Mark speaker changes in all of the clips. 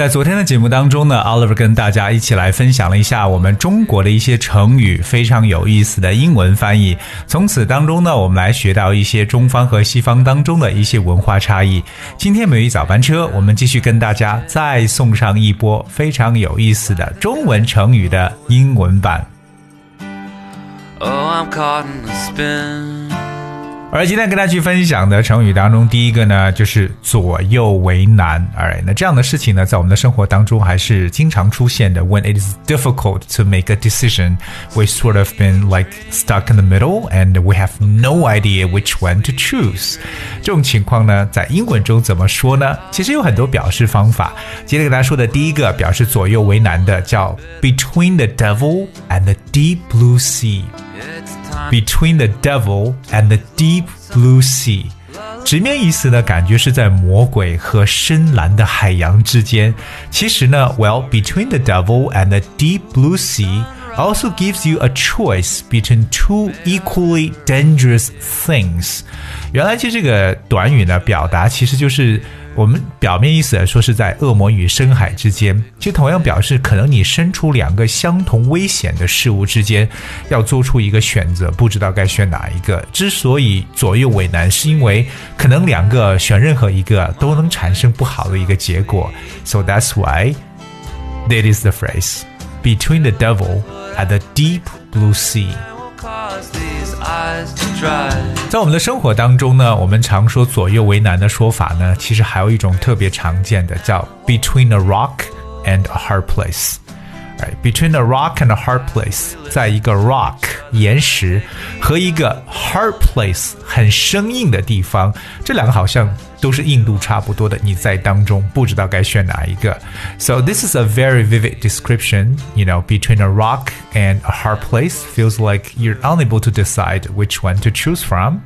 Speaker 1: 在昨天的节目当中呢，Oliver 跟大家一起来分享了一下我们中国的一些成语，非常有意思的英文翻译。从此当中呢，我们来学到一些中方和西方当中的一些文化差异。今天美语早班车，我们继续跟大家再送上一波非常有意思的中文成语的英文版。Oh, I'm caught in a spin. 而今天跟大家去分享的成语当中，第一个呢就是左右为难。哎，那这样的事情呢，在我们的生活当中还是经常出现的。When it is difficult to make a decision, we sort of been like stuck in the middle, and we have no idea which one to choose。这种情况呢，在英文中怎么说呢？其实有很多表示方法。今天给大家说的第一个表示左右为难的，叫 Between the devil and the deep blue sea。Between the devil and the deep blue sea，直面意思呢，感觉是在魔鬼和深蓝的海洋之间。其实呢，Well between the devil and the deep blue sea also gives you a choice between two equally dangerous things。原来其实这个短语呢，表达其实就是。 我们表面意思来说是在恶魔与深海之间，其实同样表示可能你身处两个相同危险的事物之间，要做出一个选择，不知道该选哪一个。之所以左右为难，是因为可能两个选任何一个都能产生不好的一个结果。So that's why that is the phrase between the devil and the deep blue sea. 在我们的生活当中呢，我们常说左右为难的说法呢，其实还有一种特别常见的，叫 between a rock and a hard place。Between a rock and a hard place，在一个 rock 岩石和一个 hard place 很生硬的地方，这两个好像都是硬度差不多的。你在当中不知道该选哪一个。So this is a very vivid description. You know, between a rock and a hard place, feels like you're unable to decide which one to choose from.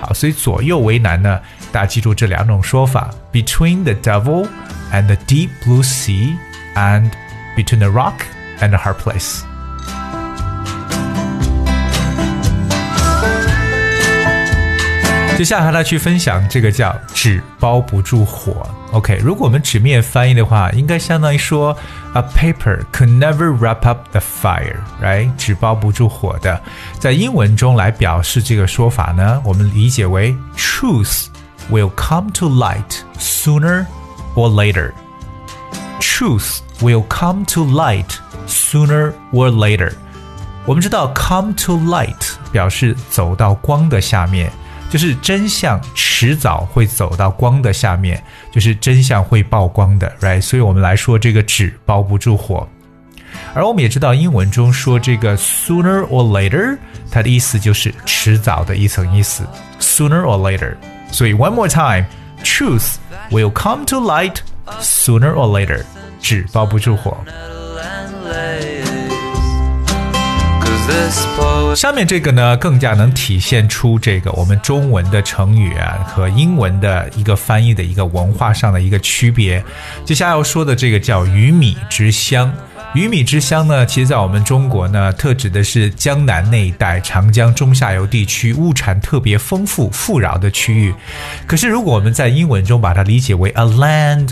Speaker 1: 好，所以左右为难呢，大家记住这两种说法：between the devil and the deep blue sea and between a rock and a hard place. 接下来和大家去分享这个叫“纸包不住火”。OK，如果我们纸面翻译的话，应该相当于说 “A paper could never wrap up the fire”，right？纸包不住火的，在英文中来表示这个说法呢，我们理解为 “Truth will come to light sooner or later”。 Truth will come to light sooner or later。我们知道 come to light 表示走到光的下面，就是真相迟早会走到光的下面，就是真相会曝光的，right？所以我们来说这个纸包不住火。而我们也知道英文中说这个 sooner or later，它的意思就是迟早的一层意思，sooner or later。所以 one more time，truth will come to light Sooner or later。纸包不住火。下面这个呢，更加能体现出这个我们中文的成语啊和英文的一个翻译的一个文化上的一个区别。接下来要说的这个叫“鱼米之乡”。鱼米之乡呢，其实在我们中国呢，特指的是江南那一带长江中下游地区物产特别丰富富饶的区域。可是如果我们在英文中把它理解为 a land。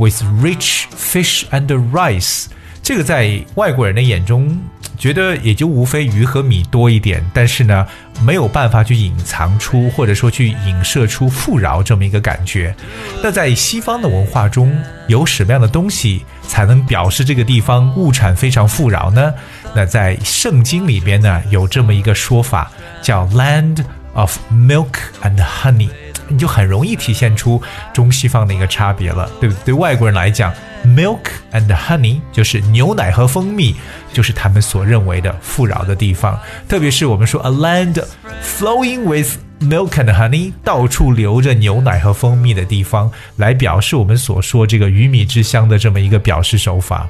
Speaker 1: With rich fish and rice，这个在外国人的眼中，觉得也就无非鱼和米多一点，但是呢，没有办法去隐藏出或者说去影射出富饶这么一个感觉。那在西方的文化中，有什么样的东西才能表示这个地方物产非常富饶呢？那在圣经里边呢，有这么一个说法，叫 Land of Milk and Honey。你就很容易体现出中西方的一个差别了，对不对？对外国人来讲，milk and honey 就是牛奶和蜂蜜，就是他们所认为的富饶的地方。特别是我们说 a land flowing with milk and honey，到处流着牛奶和蜂蜜的地方，来表示我们所说这个鱼米之乡的这么一个表示手法。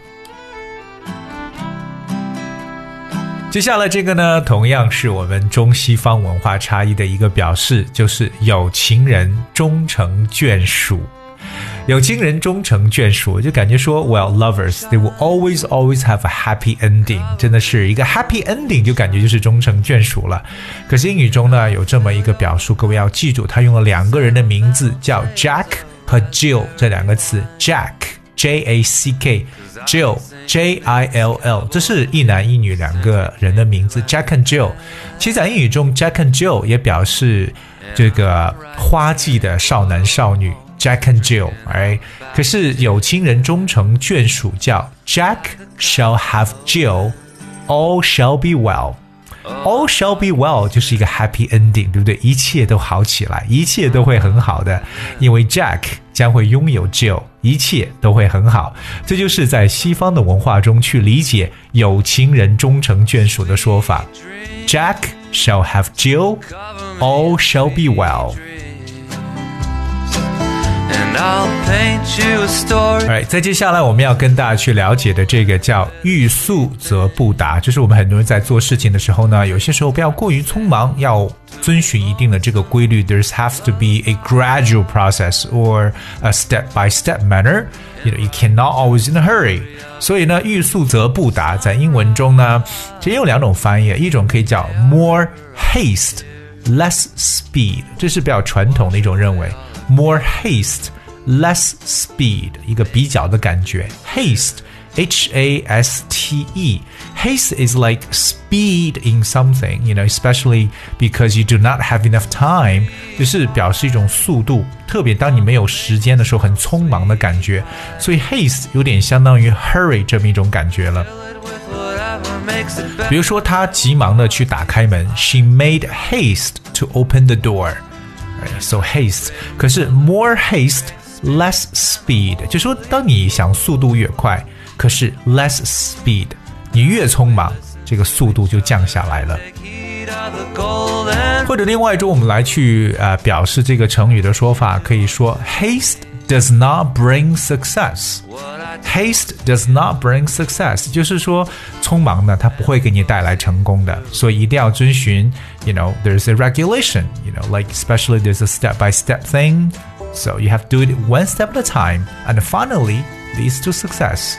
Speaker 1: 接下来这个呢，同样是我们中西方文化差异的一个表示，就是有情人终成眷属。有情人终成眷属，就感觉说，Well, lovers they will always always have a happy ending，真的是一个 happy ending，就感觉就是终成眷属了。可是英语中呢，有这么一个表述，各位要记住，他用了两个人的名字，叫 Jack 和 Jill 这两个词，Jack J A C K。Jill J I L L，这是一男一女两个人的名字，Jack and Jill。其实，在英语中，Jack and Jill 也表示这个花季的少男少女，Jack and Jill。哎，可是有情人终成眷属，叫 Jack shall have Jill，all shall be well。All shall be well 就是一个 happy ending，对不对？一切都好起来，一切都会很好的，因为 Jack 将会拥有 Jill，一切都会很好。这就是在西方的文化中去理解有情人终成眷属的说法。Jack shall have Jill，all shall be well。哎，再接下来我们要跟大家去了解的这个叫“欲速则不达”，就是我们很多人在做事情的时候呢，有些时候不要过于匆忙，要遵循一定的这个规律。There's has to be a gradual process or a step-by-step manner. You know, you cannot always in a hurry. 所以呢，“欲速则不达”在英文中呢，其实有两种翻译，一种可以叫 more haste, less speed，这是比较传统的一种认为，more haste。 less speed，一个比较的感觉。Haste。H A S T E. Haste is like speed in something, you know, especially because you do not have enough time. 就是表示一种速度，特别当你没有时间的时候，很匆忙的感觉。所以 haste 有点相当于 hurry 这么一种感觉了。比如说，她急忙的去打开门，She made haste to open the door. So haste，可是 more haste less speed，就说当你想速度越快，可是 less speed，你越匆忙，这个速度就降下来了。或者另外一种，我们来去呃表示这个成语的说法，可以说 haste does not bring success。Haste does not bring success，就是说匆忙呢，它不会给你带来成功的，所以一定要遵循，you know，there's a regulation，you know，like especially there's a step by step thing。 so you have to do it one step at a time, and finally leads to success.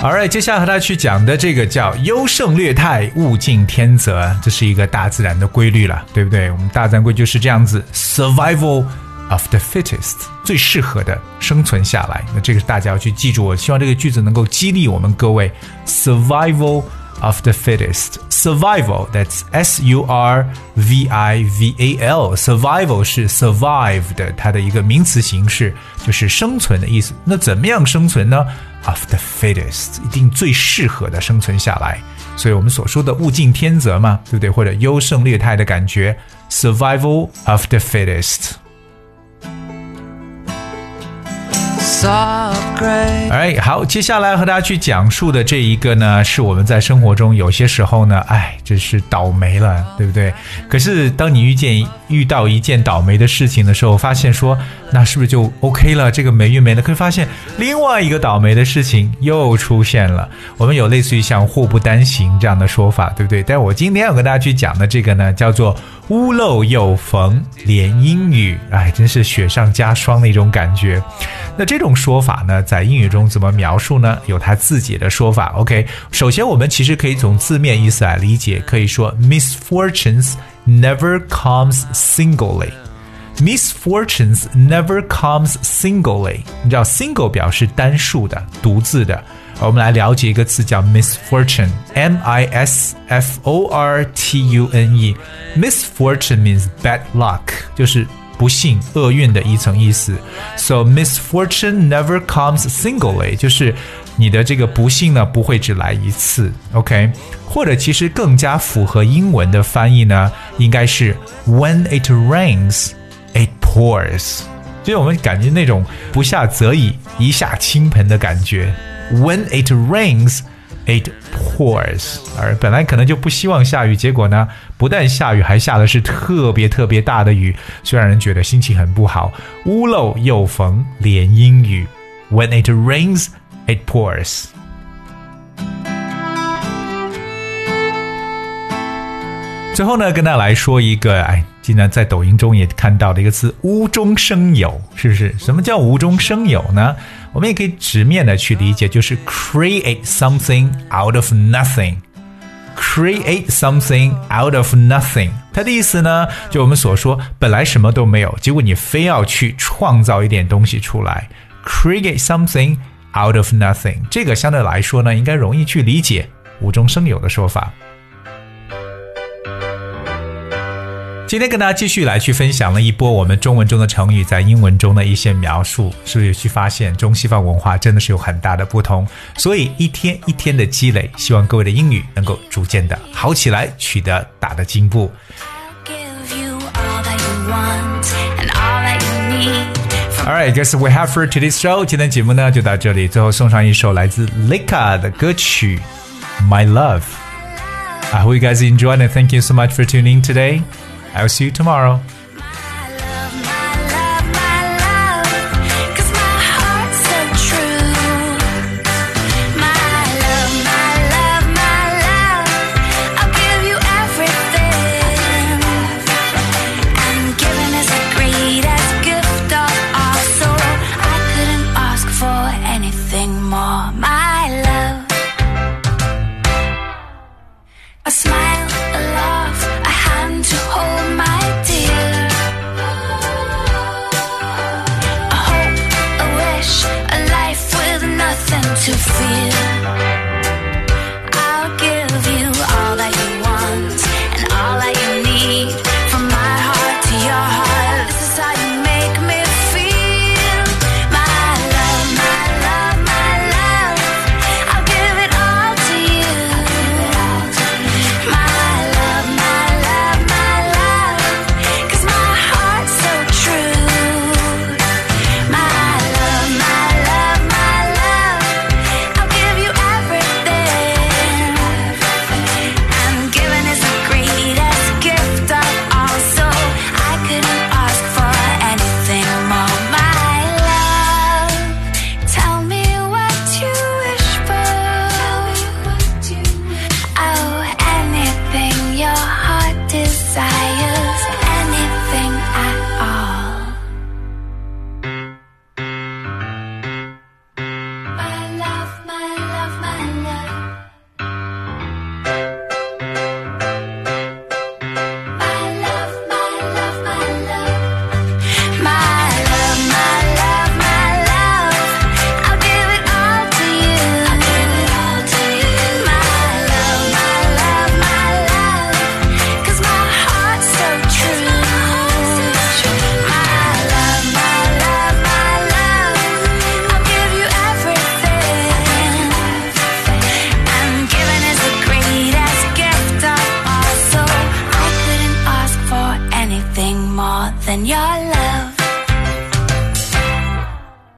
Speaker 1: Alright，接下来和大家去讲的这个叫优胜劣汰，物竞天择，这是一个大自然的规律了，对不对？我们大自然规就是这样子，survival of the fittest，最适合的生存下来。那这个大家要去记住，我希望这个句子能够激励我们各位，survival。 of the fittest. Survival, that's S U R V I V A L. Survival 是 survive 的它的一个名词形式，就是生存的意思。那怎么样生存呢？Of the fittest，一定最适合的生存下来。所以我们所说的物竞天择嘛，对不对？或者优胜劣汰的感觉，survival of the fittest。 哎，好，接下来和大家去讲述的这一个呢，是我们在生活中有些时候呢，哎，真是倒霉了，对不对？可是当你遇见遇到一件倒霉的事情的时候，发现说，那是不是就 OK 了？这个霉运没了，可以发现另外一个倒霉的事情又出现了。我们有类似于像祸不单行这样的说法，对不对？但我今天要跟大家去讲的这个呢，叫做屋漏又逢连阴雨，哎，真是雪上加霜的一种感觉。那这种。说法呢，在英语中怎么描述呢？有他自己的说法。OK，首先我们其实可以从字面意思来理解，可以说 misfortunes never comes singly。misfortunes never comes singly。你知道 single 表示单数的、独自的。我们来了解一个词叫 misfortune，M I S F O R T U N E。misfortune means bad luck，就是不幸、厄运的一层意思。So misfortune never comes singly，就是你的这个不幸呢不会只来一次。OK，或者其实更加符合英文的翻译呢，应该是 When it rains, it pours。就是我们感觉那种不下则已，一下倾盆的感觉。When it rains。It pours，而本来可能就不希望下雨，结果呢，不但下雨，还下的是特别特别大的雨，虽然人觉得心情很不好。屋漏又逢连阴雨，When it rains, it pours。最后呢，跟大家来说一个，哎，经常在抖音中也看到的一个词“无中生有”，是不是？什么叫无中生有呢？我们也可以直面的去理解，就是 create something out of nothing。create something out of nothing，它的意思呢，就我们所说，本来什么都没有，结果你非要去创造一点东西出来，create something out of nothing，这个相对来说呢，应该容易去理解，无中生有的说法。今天跟大家继续来去分享了一波我们中文中的成语在英文中的一些描述，是不是去发现中西方文化真的是有很大的不同？所以一天一天的积累，希望各位的英语能够逐渐的好起来，取得大的进步。Alright, guess we have for today's show。今天节目呢就到这里，最后送上一首来自 Lika 的歌曲《My Love》。I hope you guys enjoyed and thank you so much for tuning in today. I'll see you tomorrow.